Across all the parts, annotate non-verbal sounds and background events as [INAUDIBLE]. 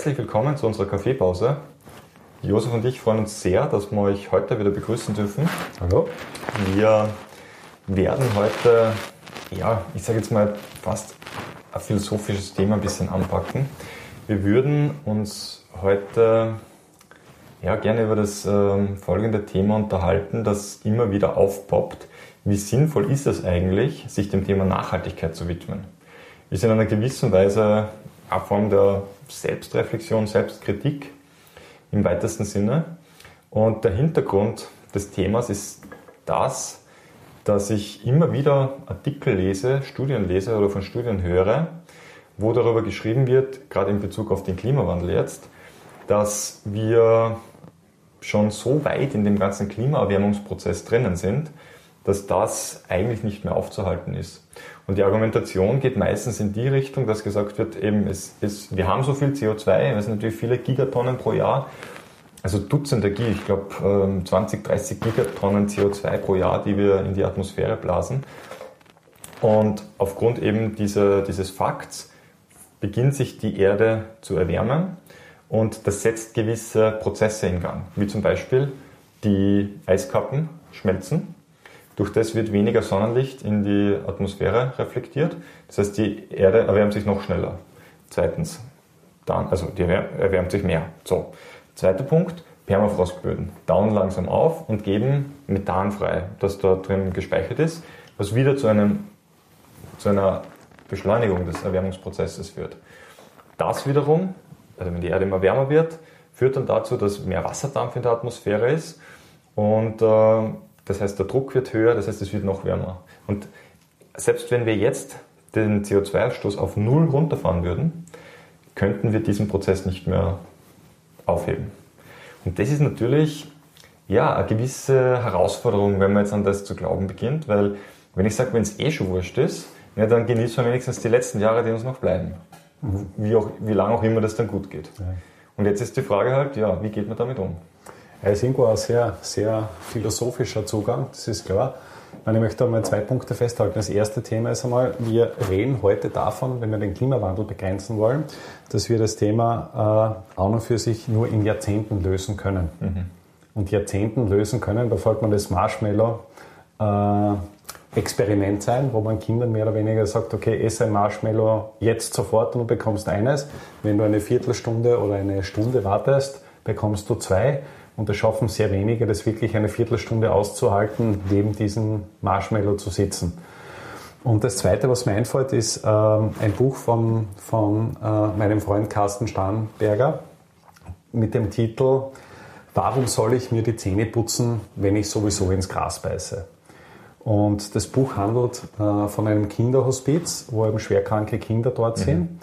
Herzlich willkommen zu unserer Kaffeepause. Josef und ich freuen uns sehr, dass wir euch heute wieder begrüßen dürfen. Hallo. Wir werden heute, ja, ich sage jetzt mal fast ein philosophisches Thema ein bisschen anpacken. Wir würden uns heute ja, gerne über das äh, folgende Thema unterhalten, das immer wieder aufpoppt. Wie sinnvoll ist es eigentlich, sich dem Thema Nachhaltigkeit zu widmen? Ist in einer gewissen Weise eine Form der Selbstreflexion, Selbstkritik im weitesten Sinne. Und der Hintergrund des Themas ist das, dass ich immer wieder Artikel lese, Studien lese oder von Studien höre, wo darüber geschrieben wird, gerade in Bezug auf den Klimawandel jetzt, dass wir schon so weit in dem ganzen Klimaerwärmungsprozess drinnen sind, dass das eigentlich nicht mehr aufzuhalten ist. Und die Argumentation geht meistens in die Richtung, dass gesagt wird, eben, es, es, wir haben so viel CO2, es sind natürlich viele Gigatonnen pro Jahr, also Dutzende, ich glaube 20, 30 Gigatonnen CO2 pro Jahr, die wir in die Atmosphäre blasen. Und aufgrund eben dieser, dieses Fakts beginnt sich die Erde zu erwärmen und das setzt gewisse Prozesse in Gang, wie zum Beispiel die Eiskappen schmelzen. Durch das wird weniger Sonnenlicht in die Atmosphäre reflektiert. Das heißt, die Erde erwärmt sich noch schneller. Zweitens, dann, also die erwärmt sich mehr. So. Zweiter Punkt, Permafrostböden tauen langsam auf und geben Methan frei, das da drin gespeichert ist, was wieder zu, einem, zu einer Beschleunigung des Erwärmungsprozesses führt. Das wiederum also wenn die Erde immer wärmer wird, führt dann dazu, dass mehr Wasserdampf in der Atmosphäre ist und äh, das heißt, der Druck wird höher, das heißt, es wird noch wärmer. Und selbst wenn wir jetzt den CO2-Ausstoß auf Null runterfahren würden, könnten wir diesen Prozess nicht mehr aufheben. Und das ist natürlich ja, eine gewisse Herausforderung, wenn man jetzt an das zu glauben beginnt, weil wenn ich sage, wenn es eh schon wurscht ist, ja, dann genießen wir wenigstens die letzten Jahre, die uns noch bleiben wie, auch, wie lange auch immer das dann gut geht. Ja. Und jetzt ist die Frage halt, ja, wie geht man damit um? Es ist irgendwo ein sehr, sehr philosophischer Zugang, das ist klar. Ich möchte einmal zwei Punkte festhalten. Das erste Thema ist einmal, wir reden heute davon, wenn wir den Klimawandel begrenzen wollen, dass wir das Thema äh, auch noch für sich nur in Jahrzehnten lösen können. Mhm. Und Jahrzehnten lösen können, da folgt man das Marshmallow äh, Experiment sein, wo man Kindern mehr oder weniger sagt, okay, esse ein Marshmallow jetzt sofort und du bekommst eines. Wenn du eine Viertelstunde oder eine Stunde wartest, bekommst du zwei. Und das schaffen sehr wenige, das wirklich eine Viertelstunde auszuhalten, neben diesem Marshmallow zu sitzen. Und das Zweite, was mir einfällt, ist ähm, ein Buch von, von äh, meinem Freund Carsten Starnberger mit dem Titel Warum soll ich mir die Zähne putzen, wenn ich sowieso ins Gras beiße? Und das Buch handelt äh, von einem Kinderhospiz, wo eben schwerkranke Kinder dort mhm. sind.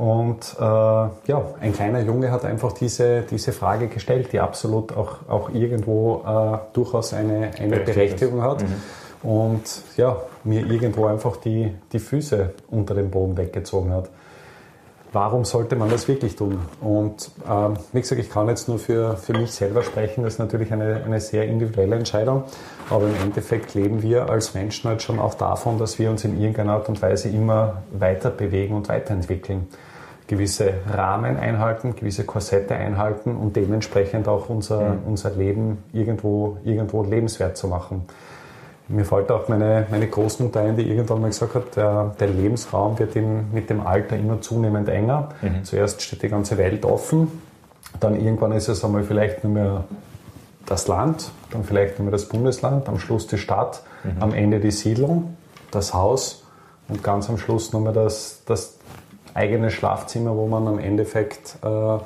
Und äh, ja, ein kleiner Junge hat einfach diese, diese Frage gestellt, die absolut auch, auch irgendwo äh, durchaus eine, eine Berechtigung hat. Mhm. Und ja, mir irgendwo einfach die, die Füße unter dem Boden weggezogen hat warum sollte man das wirklich tun? Und äh, wie gesagt, ich kann jetzt nur für, für mich selber sprechen, das ist natürlich eine, eine sehr individuelle Entscheidung, aber im Endeffekt leben wir als Menschen halt schon auch davon, dass wir uns in irgendeiner Art und Weise immer weiter bewegen und weiterentwickeln. Gewisse Rahmen einhalten, gewisse Korsette einhalten und dementsprechend auch unser, mhm. unser Leben irgendwo, irgendwo lebenswert zu machen. Mir fällt auch meine, meine Großmutter ein, die irgendwann mal gesagt hat, der, der Lebensraum wird in, mit dem Alter immer zunehmend enger. Mhm. Zuerst steht die ganze Welt offen, dann irgendwann ist es einmal vielleicht nur mehr das Land, dann vielleicht nur mehr das Bundesland, am Schluss die Stadt, mhm. am Ende die Siedlung, das Haus und ganz am Schluss nur mehr das, das eigene Schlafzimmer, wo man am Endeffekt äh,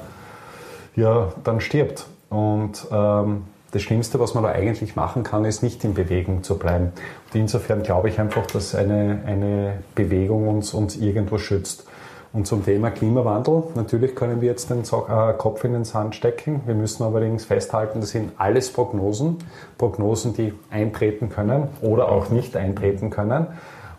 ja, dann stirbt. Und ähm, das Schlimmste, was man da eigentlich machen kann, ist nicht in Bewegung zu bleiben. Und insofern glaube ich einfach, dass eine, eine Bewegung uns, uns irgendwo schützt. Und zum Thema Klimawandel, natürlich können wir jetzt den äh, Kopf in den Sand stecken. Wir müssen allerdings festhalten, das sind alles Prognosen. Prognosen, die eintreten können oder auch nicht eintreten können.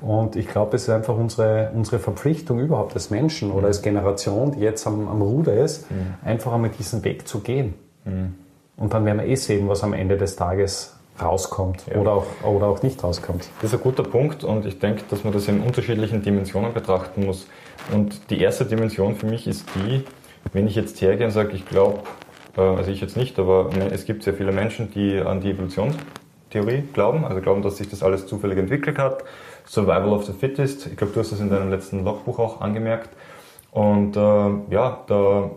Und ich glaube, es ist einfach unsere, unsere Verpflichtung überhaupt als Menschen oder als Generation, die jetzt am, am Ruder ist, mhm. einfach einmal diesen Weg zu gehen. Mhm. Und dann werden wir eh sehen, was am Ende des Tages rauskommt ja. oder, auch, oder auch nicht rauskommt. Das ist ein guter Punkt und ich denke, dass man das in unterschiedlichen Dimensionen betrachten muss. Und die erste Dimension für mich ist die, wenn ich jetzt hergehe und sage, ich glaube, äh, also ich jetzt nicht, aber es gibt sehr viele Menschen, die an die Evolutionstheorie glauben, also glauben, dass sich das alles zufällig entwickelt hat. Survival of the Fittest, ich glaube, du hast das in deinem letzten Logbuch auch angemerkt. Und äh, ja, da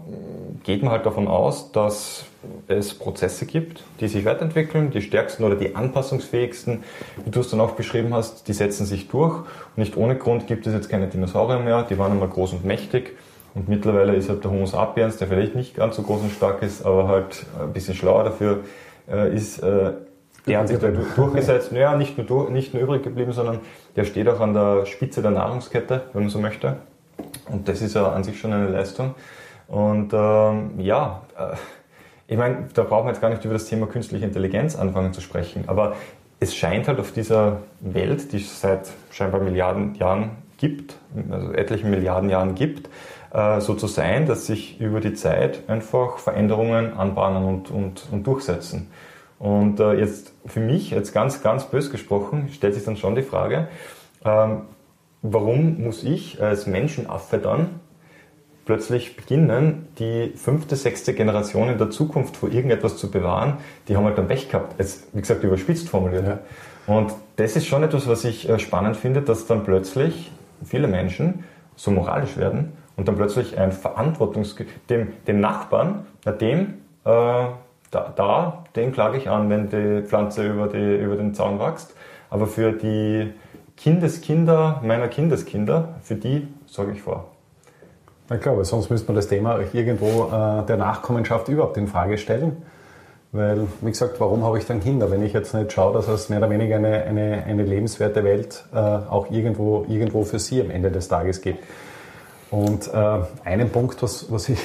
geht man halt davon aus, dass es Prozesse gibt, die sich weiterentwickeln. Die stärksten oder die anpassungsfähigsten, wie du es dann auch beschrieben hast, die setzen sich durch. Und nicht ohne Grund gibt es jetzt keine Dinosaurier mehr, die waren einmal groß und mächtig. Und mittlerweile ist halt der Homo sapiens, der vielleicht nicht ganz so groß und stark ist, aber halt ein bisschen schlauer dafür äh, ist, äh, der hat sich da durchgesetzt. Naja, nicht nur, nicht nur übrig geblieben, sondern der steht auch an der Spitze der Nahrungskette, wenn man so möchte. Und das ist ja an sich schon eine Leistung. Und ähm, ja, äh, ich meine, da brauchen wir jetzt gar nicht über das Thema künstliche Intelligenz anfangen zu sprechen, aber es scheint halt auf dieser Welt, die es seit scheinbar Milliarden Jahren gibt, also etlichen Milliarden Jahren gibt, äh, so zu sein, dass sich über die Zeit einfach Veränderungen anbahnen und, und, und durchsetzen. Und äh, jetzt für mich, jetzt ganz, ganz bös gesprochen, stellt sich dann schon die Frage, ähm, warum muss ich als Menschenaffe dann plötzlich beginnen, die fünfte, sechste Generation in der Zukunft vor irgendetwas zu bewahren, die haben halt dann Pech gehabt. Jetzt, wie gesagt, überspitzt formuliert. Ja. Und das ist schon etwas, was ich äh, spannend finde, dass dann plötzlich viele Menschen so moralisch werden und dann plötzlich ein Verantwortungs... dem, dem Nachbarn, na dem, äh, da, da, den klage ich an, wenn die Pflanze über, die, über den Zaun wächst. Aber für die Kindeskinder meiner Kindeskinder, für die sorge ich vor. Na klar, weil sonst müsste man das Thema irgendwo äh, der Nachkommenschaft überhaupt in Frage stellen. Weil, wie gesagt, warum habe ich dann Kinder, wenn ich jetzt nicht schaue, dass es mehr oder weniger eine, eine, eine lebenswerte Welt äh, auch irgendwo, irgendwo für sie am Ende des Tages gibt. Und äh, einen Punkt, was, was ich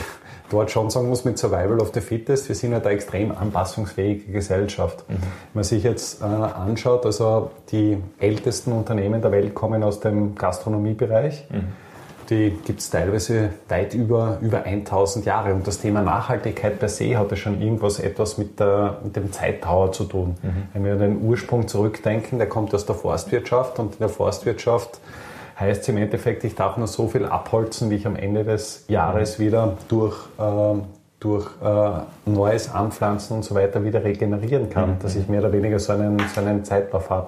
dort schon sagen muss mit Survival of the Fittest, wir sind ja da extrem anpassungsfähige Gesellschaft. Mhm. Wenn man sich jetzt äh, anschaut, also die ältesten Unternehmen der Welt kommen aus dem Gastronomiebereich. Mhm. Die gibt es teilweise weit über, über 1000 Jahre. Und das Thema Nachhaltigkeit per se hat ja schon irgendwas etwas mit, der, mit dem Zeitdauer zu tun. Mhm. Wenn wir an den Ursprung zurückdenken, der kommt aus der Forstwirtschaft und in der Forstwirtschaft heißt es im Endeffekt, ich darf nur so viel abholzen, wie ich am Ende des Jahres mhm. wieder durch, äh, durch äh, neues Anpflanzen und so weiter wieder regenerieren kann, mhm. dass ich mehr oder weniger so einen, so einen Zeitlauf habe.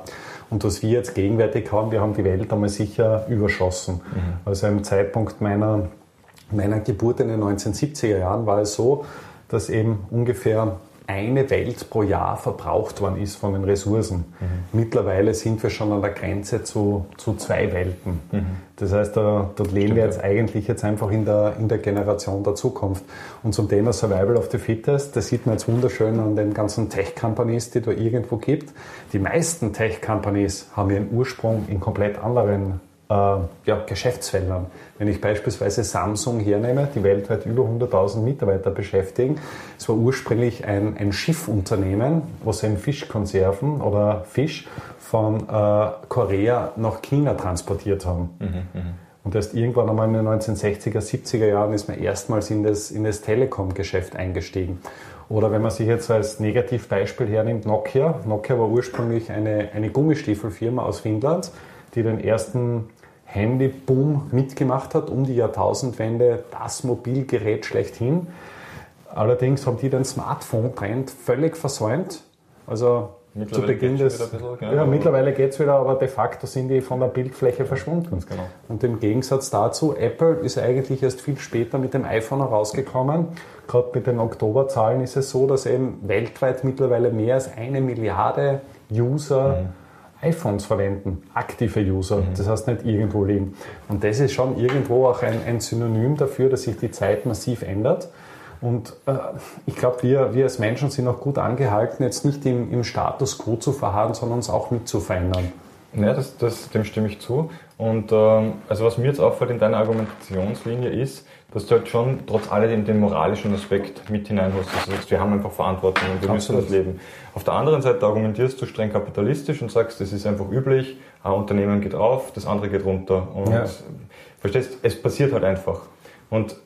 Und was wir jetzt gegenwärtig haben, wir haben die Welt einmal sicher überschossen. Mhm. Also im Zeitpunkt meiner, meiner Geburt in den 1970er Jahren war es so, dass eben ungefähr eine Welt pro Jahr verbraucht worden ist von den Ressourcen. Mhm. Mittlerweile sind wir schon an der Grenze zu, zu zwei Welten. Mhm. Das heißt, da, dort leben Stimmt, wir jetzt ja. eigentlich jetzt einfach in der, in der Generation der Zukunft. Und zum Thema Survival of the Fittest, das sieht man jetzt wunderschön an den ganzen Tech-Companies, die da irgendwo gibt. Die meisten Tech-Companies haben ihren Ursprung in komplett anderen ja, Geschäftsfeldern. Wenn ich beispielsweise Samsung hernehme, die weltweit über 100.000 Mitarbeiter beschäftigen, es war ursprünglich ein, ein Schiffunternehmen, was eben Fischkonserven oder Fisch von äh, Korea nach China transportiert haben. Mhm, mh. Und erst irgendwann einmal in den 1960er, 70er Jahren ist man erstmals in das, in das Telekom-Geschäft eingestiegen. Oder wenn man sich jetzt als Negativbeispiel hernimmt, Nokia. Nokia war ursprünglich eine, eine Gummistiefelfirma aus Finnland, die den ersten Handyboom mitgemacht hat, um die Jahrtausendwende das Mobilgerät schlechthin. Allerdings haben die den Smartphone-Trend völlig versäumt. Also zu Beginn des. Bisschen, ja, ja, mittlerweile geht es wieder, aber de facto sind die von der Bildfläche verschwunden. Ganz genau. Und im Gegensatz dazu, Apple ist eigentlich erst viel später mit dem iPhone herausgekommen. Gerade mit den Oktoberzahlen ist es so, dass eben weltweit mittlerweile mehr als eine Milliarde User mhm iPhones verwenden, aktive User, mhm. das heißt nicht irgendwo liegen. Und das ist schon irgendwo auch ein, ein Synonym dafür, dass sich die Zeit massiv ändert. Und äh, ich glaube, wir, wir als Menschen sind auch gut angehalten, jetzt nicht im, im Status quo zu verharren, sondern uns auch mit zu verändern. Ja, das, das, dem stimme ich zu. Und ähm, also was mir jetzt auffällt in deiner Argumentationslinie ist, dass du halt schon trotz alledem den moralischen Aspekt mit hineinholst. Also sagst, wir haben einfach Verantwortung und wir Absolut. müssen das leben. Auf der anderen Seite argumentierst du streng kapitalistisch und sagst, das ist einfach üblich, ein Unternehmen geht auf, das andere geht runter. Und ja. verstehst, es passiert halt einfach. Und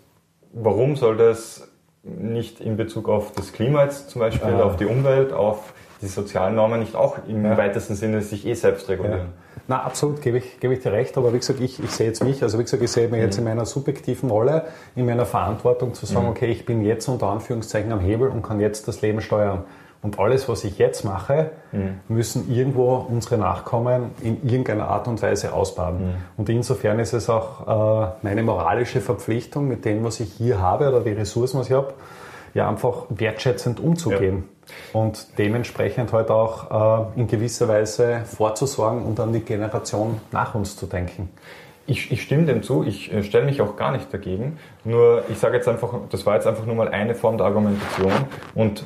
warum soll das nicht in Bezug auf das Klima jetzt zum Beispiel, ah. auf die Umwelt, auf die sozialen Normen nicht auch im ja. weitesten Sinne sich eh selbst regulieren? Ja. Na, absolut, gebe ich, gebe ich dir recht, aber wie gesagt, ich, ich sehe jetzt mich, also wie gesagt, ich sehe mich jetzt mhm. in meiner subjektiven Rolle, in meiner Verantwortung zu sagen, mhm. okay, ich bin jetzt unter Anführungszeichen am Hebel und kann jetzt das Leben steuern. Und alles, was ich jetzt mache, mhm. müssen irgendwo unsere Nachkommen in irgendeiner Art und Weise ausbaden. Mhm. Und insofern ist es auch äh, meine moralische Verpflichtung, mit dem, was ich hier habe oder die Ressourcen, was ich habe, ja einfach wertschätzend umzugehen. Ja. Und dementsprechend halt auch äh, in gewisser Weise vorzusorgen und an die Generation nach uns zu denken. Ich, ich, stimme dem zu, ich äh, stelle mich auch gar nicht dagegen. Nur, ich sage jetzt einfach, das war jetzt einfach nur mal eine Form der Argumentation. Und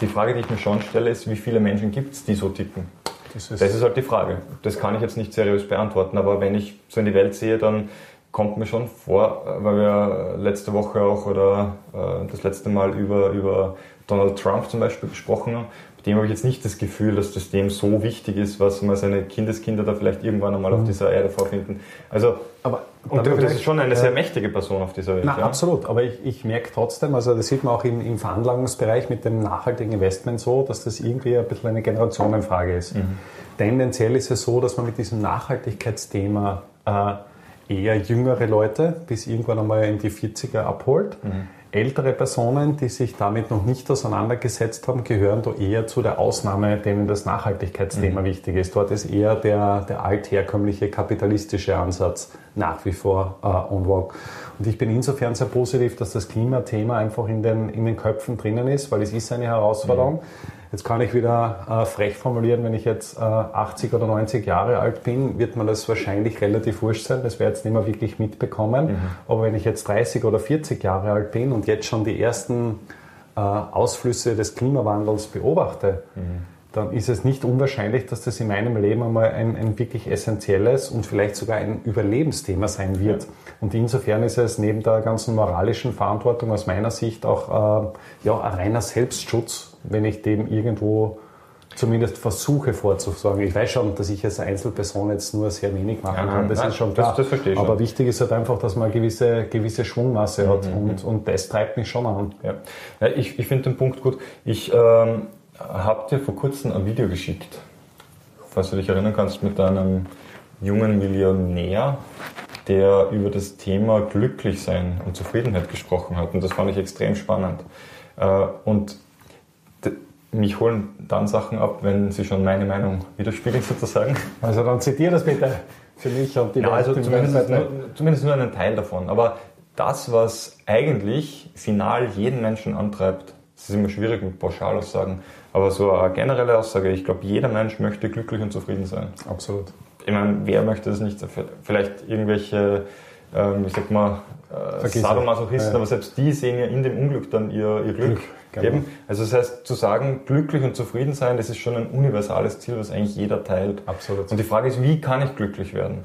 die Frage, die ich mir schon stelle, ist, wie viele Menschen gibt es, die so ticken? Das ist, das ist halt die Frage. Das kann ich jetzt nicht seriös beantworten, aber wenn ich so in die Welt sehe, dann kommt mir schon vor, weil wir letzte Woche auch oder äh, das letzte Mal über, über Donald Trump zum Beispiel gesprochen haben. Bei dem habe ich jetzt nicht das Gefühl, dass das dem so wichtig ist, was mal seine Kindeskinder da vielleicht irgendwann einmal mhm. auf dieser Erde vorfinden. Also, aber und das ist schon eine sehr mächtige Person auf dieser Welt. Na, ja? Absolut, aber ich, ich merke trotzdem, also das sieht man auch im, im Veranlagungsbereich mit dem nachhaltigen Investment so, dass das irgendwie ein bisschen eine Generationenfrage ist. Mhm. Tendenziell ist es so, dass man mit diesem Nachhaltigkeitsthema äh, eher jüngere Leute bis irgendwann einmal in die 40er abholt. Mhm. Ältere Personen, die sich damit noch nicht auseinandergesetzt haben, gehören da eher zu der Ausnahme, denen das Nachhaltigkeitsthema mhm. wichtig ist. Dort ist eher der, der altherkömmliche kapitalistische Ansatz nach wie vor äh, on vogue. Und ich bin insofern sehr positiv, dass das Klimathema einfach in den, in den Köpfen drinnen ist, weil es ist eine Herausforderung. Mhm. Jetzt kann ich wieder äh, frech formulieren, wenn ich jetzt äh, 80 oder 90 Jahre alt bin, wird man das wahrscheinlich relativ wurscht sein. Das ich jetzt nicht mehr wirklich mitbekommen. Mhm. Aber wenn ich jetzt 30 oder 40 Jahre alt bin und jetzt schon die ersten äh, Ausflüsse des Klimawandels beobachte, mhm. dann ist es nicht unwahrscheinlich, dass das in meinem Leben einmal ein, ein wirklich essentielles und vielleicht sogar ein Überlebensthema sein wird. Ja. Und insofern ist es neben der ganzen moralischen Verantwortung aus meiner Sicht auch äh, ja, ein reiner Selbstschutz wenn ich dem irgendwo zumindest versuche vorzusorgen. Ich weiß schon, dass ich als Einzelperson jetzt nur sehr wenig machen kann, das nein, ist schon klar. Das, das Aber schon. wichtig ist halt einfach, dass man eine gewisse, gewisse Schwungmasse hat mhm. und, und das treibt mich schon an. Ja. ja ich ich finde den Punkt gut. Ich ähm, habe dir vor kurzem ein Video geschickt, falls du dich erinnern kannst, mit einem jungen Millionär, der über das Thema Glücklichsein und Zufriedenheit gesprochen hat. Und das fand ich extrem spannend. Äh, und mich holen dann Sachen ab, wenn sie schon meine Meinung widerspiegeln sozusagen. Also dann zitiere das bitte für mich und die ja, also zumindest nur, zumindest nur einen Teil davon. Aber das, was eigentlich final jeden Menschen antreibt, das ist immer schwierig mit Pauschalaussagen, aber so eine generelle Aussage, ich glaube, jeder Mensch möchte glücklich und zufrieden sein. Absolut. Ich meine, wer möchte das nicht? Vielleicht irgendwelche, ähm, ich sag mal, äh, Sadomasochisten, ja. aber selbst die sehen ja in dem Unglück dann ihr, ihr Glück. Glück. Genau. Eben. Also das heißt, zu sagen, glücklich und zufrieden sein, das ist schon ein universales Ziel, was eigentlich jeder teilt. Absolut. Und die Frage ist, wie kann ich glücklich werden?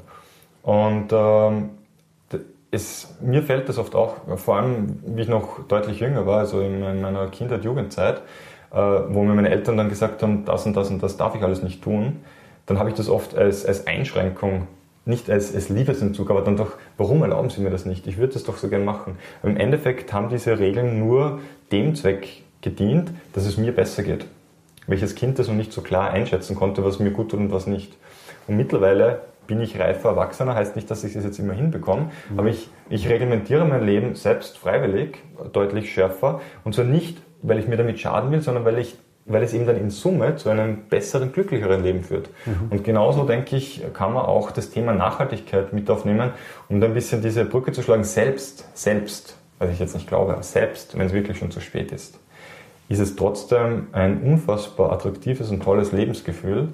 Und ähm, es, mir fällt das oft auch, vor allem wie ich noch deutlich jünger war, also in meiner Kindheit, Jugendzeit, äh, wo mir meine Eltern dann gesagt haben, das und das und das darf ich alles nicht tun, dann habe ich das oft als, als Einschränkung nicht als, als Liebesentzug, aber dann doch, warum erlauben Sie mir das nicht? Ich würde das doch so gern machen. Im Endeffekt haben diese Regeln nur dem Zweck gedient, dass es mir besser geht. Welches Kind das noch nicht so klar einschätzen konnte, was mir gut tut und was nicht. Und mittlerweile bin ich reifer Erwachsener, heißt nicht, dass ich das jetzt immer hinbekomme, mhm. aber ich, ich reglementiere mein Leben selbst freiwillig, deutlich schärfer. Und zwar nicht, weil ich mir damit schaden will, sondern weil ich weil es eben dann in Summe zu einem besseren, glücklicheren Leben führt. Mhm. Und genauso, denke ich, kann man auch das Thema Nachhaltigkeit mit aufnehmen, um da ein bisschen diese Brücke zu schlagen. Selbst, selbst, was ich jetzt nicht glaube, selbst, wenn es wirklich schon zu spät ist, ist es trotzdem ein unfassbar attraktives und tolles Lebensgefühl,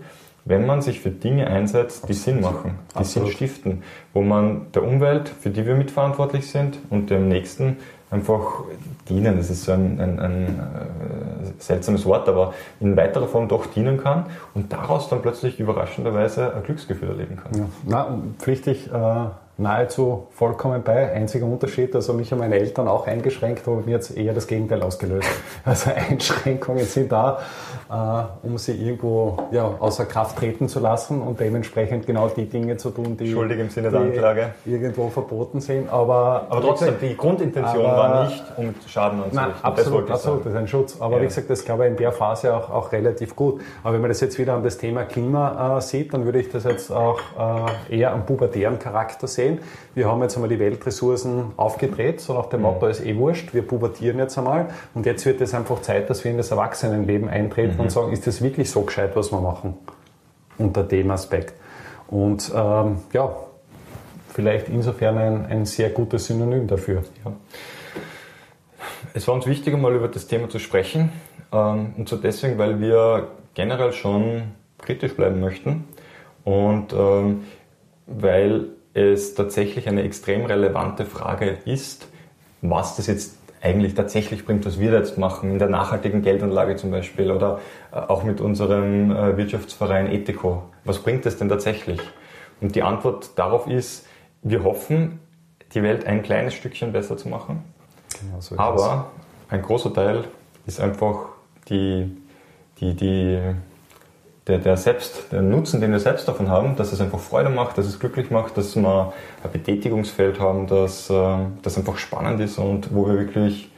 wenn man sich für Dinge einsetzt, die Sinn machen, die Absolut. Sinn stiften, wo man der Umwelt, für die wir mitverantwortlich sind, und dem Nächsten einfach dienen. Das ist so ein, ein, ein äh, seltsames Wort, aber in weiterer Form doch dienen kann und daraus dann plötzlich überraschenderweise ein Glücksgefühl erleben kann. Ja. Na, pflichtig äh, nahezu vollkommen bei. Einziger Unterschied, also mich und meine Eltern auch eingeschränkt, aber mir jetzt eher das Gegenteil ausgelöst. [LAUGHS] Also Einschränkungen sind da, äh, um sie irgendwo ja, außer Kraft treten zu lassen und dementsprechend genau die Dinge zu tun, die, Schuldig im Sinne der Anklage. irgendwo verboten sind. Aber, aber trotzdem, die Grundintention aber, war nicht, um Schaden anzurichten. Nein, absolut, das absolut, das ist ein Schutz. Aber ja. wie gesagt, das glaube ich in der Phase auch, auch relativ gut. Aber wenn man das jetzt wieder an das Thema Klima äh, sieht, dann würde ich das jetzt auch äh, eher am pubertären Charakter sehen sehen, wir haben jetzt einmal die Weltressourcen aufgedreht, so nach dem mhm. Motto, ist eh wurscht, wir pubertieren jetzt einmal und jetzt wird es einfach Zeit, dass wir in das Erwachsenenleben eintreten mhm. und sagen, ist das wirklich so gescheit, was wir machen? Unter dem Aspekt. Und ähm, ja, vielleicht insofern ein, ein sehr gutes Synonym dafür. Ja. Es war uns wichtig, einmal über das Thema zu sprechen. Ähm, und zwar deswegen, weil wir generell schon kritisch bleiben möchten und ähm, weil es tatsächlich eine extrem relevante Frage ist, was das jetzt eigentlich tatsächlich bringt, was wir jetzt machen, in der nachhaltigen Geldanlage zum Beispiel oder äh, auch mit unserem äh, Wirtschaftsverein Ethico. Was bringt das denn tatsächlich? Und die Antwort darauf ist, wir hoffen, die Welt ein kleines Stückchen besser zu machen. Genau so aber ein großer Teil ist einfach die, die, die der, der, selbst, der Nutzen, den wir selbst davon haben, dass es einfach Freude macht, dass es glücklich macht, dass wir ein Betätigungsfeld haben, dass äh, das einfach spannend ist und wo wir wirklich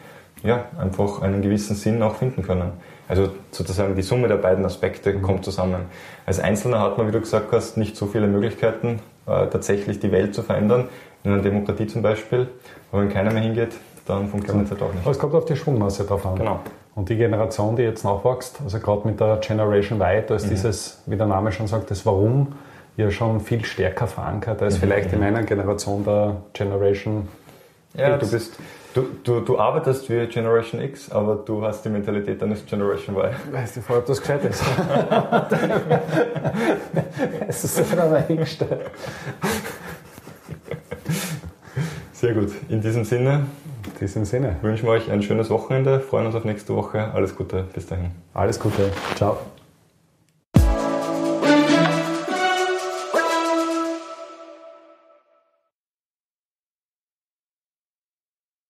ja, einfach einen gewissen Sinn auch finden können. Also sozusagen die Summe der beiden Aspekte mhm. kommt zusammen. Als Einzelner hat man, wie du gesagt hast, nicht so viele Möglichkeiten, äh, tatsächlich die Welt zu verändern. In einer Demokratie zum Beispiel. Aber wenn keiner mehr hingeht, dann funktioniert es halt auch nicht. Aber es kommt auf die Schwungmasse drauf an. Genau. Und die Generation, die jetzt nachwächst, also gerade mit der Generation Y, da ist mhm. dieses, wie der Name schon sagt, das Warum ja schon viel stärker verankert als mhm. vielleicht in meiner Generation der Generation. Ja, du bist, du, du, du arbeitest wie Generation X, aber du hast die Mentalität eines Generation Y. Weißt du voll, ob das gescheit [LAUGHS] ist? es ist aber hingestellt. Sehr gut. In diesem Sinne in diesem Sinne. Wünschen wir euch ein schönes Wochenende, freuen uns auf nächste Woche. Alles Gute, bis dahin. Alles Gute, ciao.